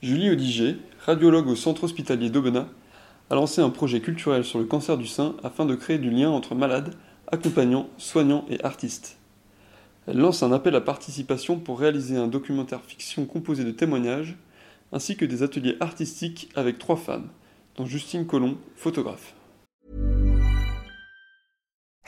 Julie Odiger, radiologue au centre hospitalier d'Aubenas, a lancé un projet culturel sur le cancer du sein afin de créer du lien entre malades, accompagnants, soignants et artistes. Elle lance un appel à participation pour réaliser un documentaire fiction composé de témoignages, ainsi que des ateliers artistiques avec trois femmes, dont Justine Collomb, photographe.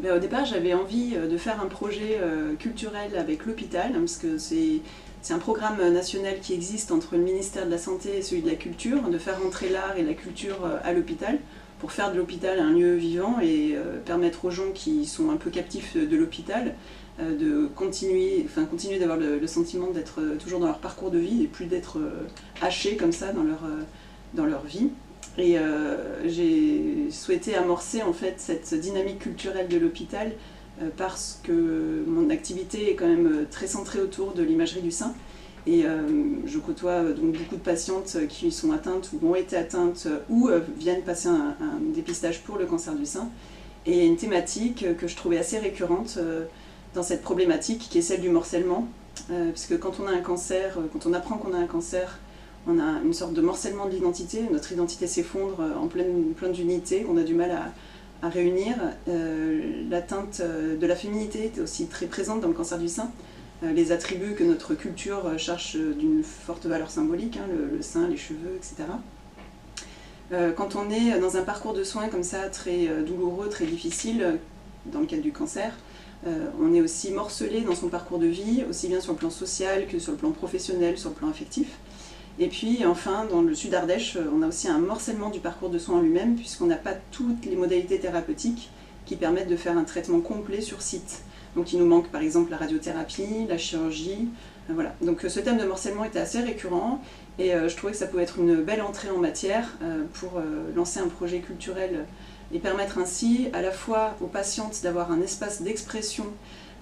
Mais au départ, j'avais envie euh, de faire un projet euh, culturel avec l'hôpital, hein, parce que c'est un programme national qui existe entre le ministère de la Santé et celui de la Culture, de faire entrer l'art et la culture euh, à l'hôpital pour faire de l'hôpital un lieu vivant et permettre aux gens qui sont un peu captifs de l'hôpital de continuer, enfin, continuer d'avoir le, sentiment d'être toujours dans leur parcours de vie et plus d'être hachés comme ça dans leur, dans leur vie. Et euh, j'ai souhaité amorcer en fait cette dynamique culturelle de l'hôpital euh, parce que mon activité est quand même euh, très centrée autour de l'imagerie du sein. Et je côtoie donc beaucoup de patientes qui sont atteintes ou ont été atteintes ou viennent passer un, dépistage pour le cancer du sein. Et une thématique que je trouvais assez récurrente dans cette problématique qui est celle du morcellement. Parce que quand on a un cancer, quand on apprend qu'on a un cancer, on a une sorte de morcellement de l'identité. Notre identité s'effondre euh, en pleine, plein d'unités qu'on a du mal à, réunir. Euh, L'atteinte euh, de la féminité est aussi très présente dans le cancer du sein. Les attributs que notre culture cherche d'une forte valeur symbolique, hein, le, sein, les cheveux, etc. Quand on est dans un parcours de soins comme ça, très douloureux, très difficile, dans le cadre du cancer, on est aussi morcelé dans son parcours de vie, aussi bien sur le plan social que sur le plan professionnel, sur le plan affectif. Et puis enfin, dans le sud Ardèche, euh, on a aussi un morcellement du parcours de soins en lui-même, puisqu'on n'a pas toutes les modalités thérapeutiques qui permettent de faire un traitement complet sur site. Donc il nous manque par exemple la radiothérapie, la chirurgie. euh, Voilà. Donc euh, ce thème de morcellement était assez récurrent et je trouvais que ça pouvait être une belle entrée en matière pour lancer un projet culturel et permettre ainsi à la fois aux patientes d'avoir un espace d'expression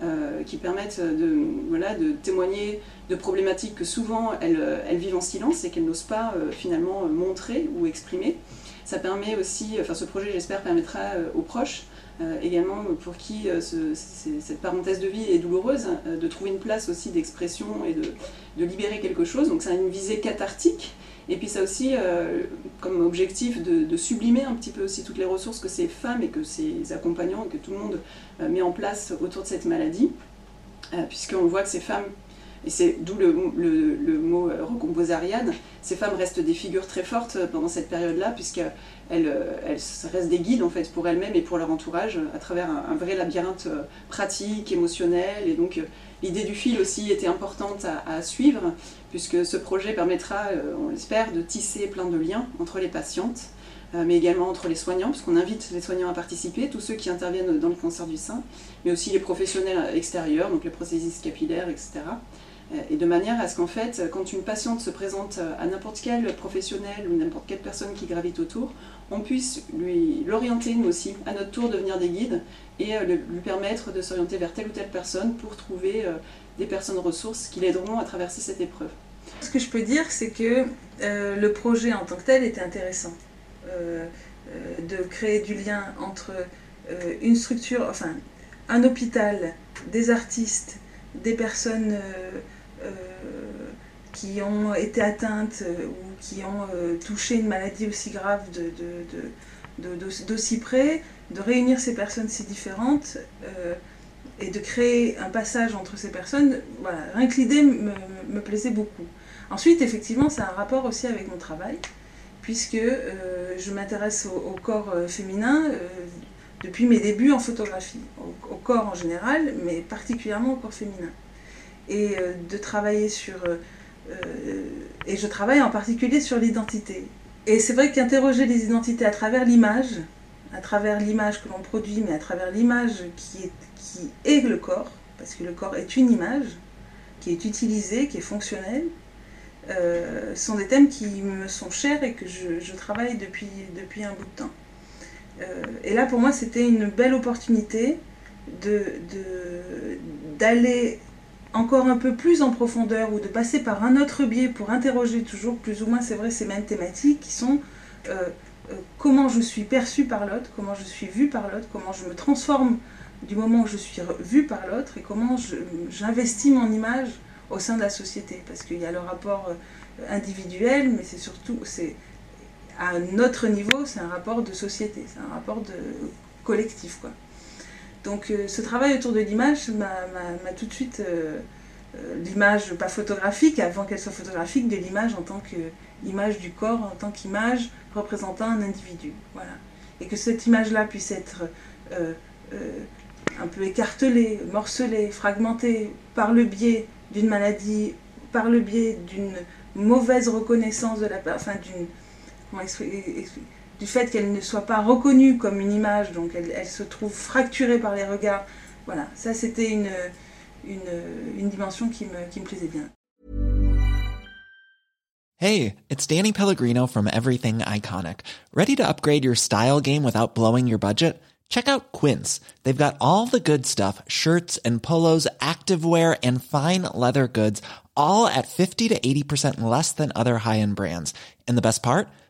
euh, qui permette de, voilà, de témoigner de problématiques que souvent elles, euh, elles vivent en silence et qu'elles n'osent pas euh, finalement montrer ou exprimer. Ça permet aussi, enfin ce projet j'espère permettra aux proches également pour qui cette parenthèse de vie est douloureuse, de trouver une place aussi d'expression et de, de libérer quelque chose. Donc ça a une visée cathartique. Et puis ça aussi euh, comme objectif de, de sublimer un petit peu aussi toutes les ressources que ces femmes et que ces accompagnants et que tout le monde euh, met en place autour de cette maladie. Euh, Puisqu'on voit que ces femmes, et c'est d'où le, mot euh, recomposer Ariane, ces femmes restent des figures très fortes euh, pendant cette période-là, puisqu'elles euh, elles restent des guides en fait pour elles-mêmes et pour leur entourage euh, à travers un, vrai labyrinthe euh, pratique, émotionnel. Et donc euh, l'idée du fil aussi était importante à, suivre, puisque ce projet permettra, euh, on l'espère, de tisser plein de liens entre les patientes, euh, mais également entre les soignants, puisqu'on invite les soignants à participer, tous ceux qui interviennent dans le cancer du sein, mais aussi les professionnels extérieurs, donc les prothésistes capillaires, etc. Euh, Et de manière à ce qu'en fait, quand une patiente se présente à n'importe quel professionnel ou n'importe quelle personne qui gravite autour, on puisse lui l'orienter nous aussi, à notre tour devenir des guides et euh, lui permettre de s'orienter vers telle ou telle personne pour trouver euh, des personnes ressources qui l'aideront à traverser cette épreuve. Ce que je peux dire, c'est que euh, le projet en tant que tel était intéressant. Euh, euh, de créer du lien entre euh, une structure, enfin un hôpital, des artistes, des personnes euh, euh, qui ont été atteintes euh, ou qui ont euh, touché une maladie aussi grave de, d'aussi- près, de réunir ces personnes si différentes euh, et de créer un passage entre ces personnes, voilà, rien que l'idée me, plaisait beaucoup. Ensuite, effectivement, a un rapport aussi avec mon travail, puisque euh, je m'intéresse au, corps euh, féminin euh, depuis mes débuts en photographie, au, au corps en général, mais particulièrement au corps féminin. Et euh, de travailler sur... euh, euh, et je travaille en particulier sur l'identité. Et c'est vrai qu'interroger les identités à travers l'image, à travers l'image que l'on produit, mais à travers l'image qui est, qui est le corps, parce que le corps est une image, qui est utilisé, qui est fonctionnel, euh, sont des thèmes qui me sont chers et que je, travaille depuis, depuis un bout de temps. Et là, pour moi, c'était une belle opportunité d'aller encore un peu plus en profondeur ou de passer par un autre biais pour interroger toujours plus ou moins, c'est vrai, ces mêmes thématiques qui sont euh, comment je suis perçu par l'autre, comment je suis vu par l'autre, comment je me transforme du moment où je suis vu par l'autre et comment j'investis mon image au sein de la société. Parce qu'il y a le rapport euh, individuel, mais c'est surtout, c'est à notre niveau, c'est un rapport de société, c'est un rapport de collectif. Quoi. Donc euh, ce travail autour de l'image m'a tout de suite, euh, l'image pas photographique, avant qu'elle soit photographique, de l'image en tant qu'image du corps, en tant qu'image représentant un individu. Voilà. Et que cette image-là puisse être un peu écartelée, morcelée, fragmentée par le biais d'une maladie par le biais d'une mauvaise reconnaissance de la enfin d'une du fait qu'elle ne soit pas reconnue comme une image, donc elle, se trouve fracturée par les regards. Voilà, ça c'était une, une, une dimension qui me, qui me plaisait bien. Hey, it's Danny Pellegrino from Everything Iconic. Ready to upgrade your style game without blowing your budget? Check out Quince. They've got all the good stuff shirts and polos, activewear, and fine leather goods, all at 50 to 80% less than other high end brands. And the best part?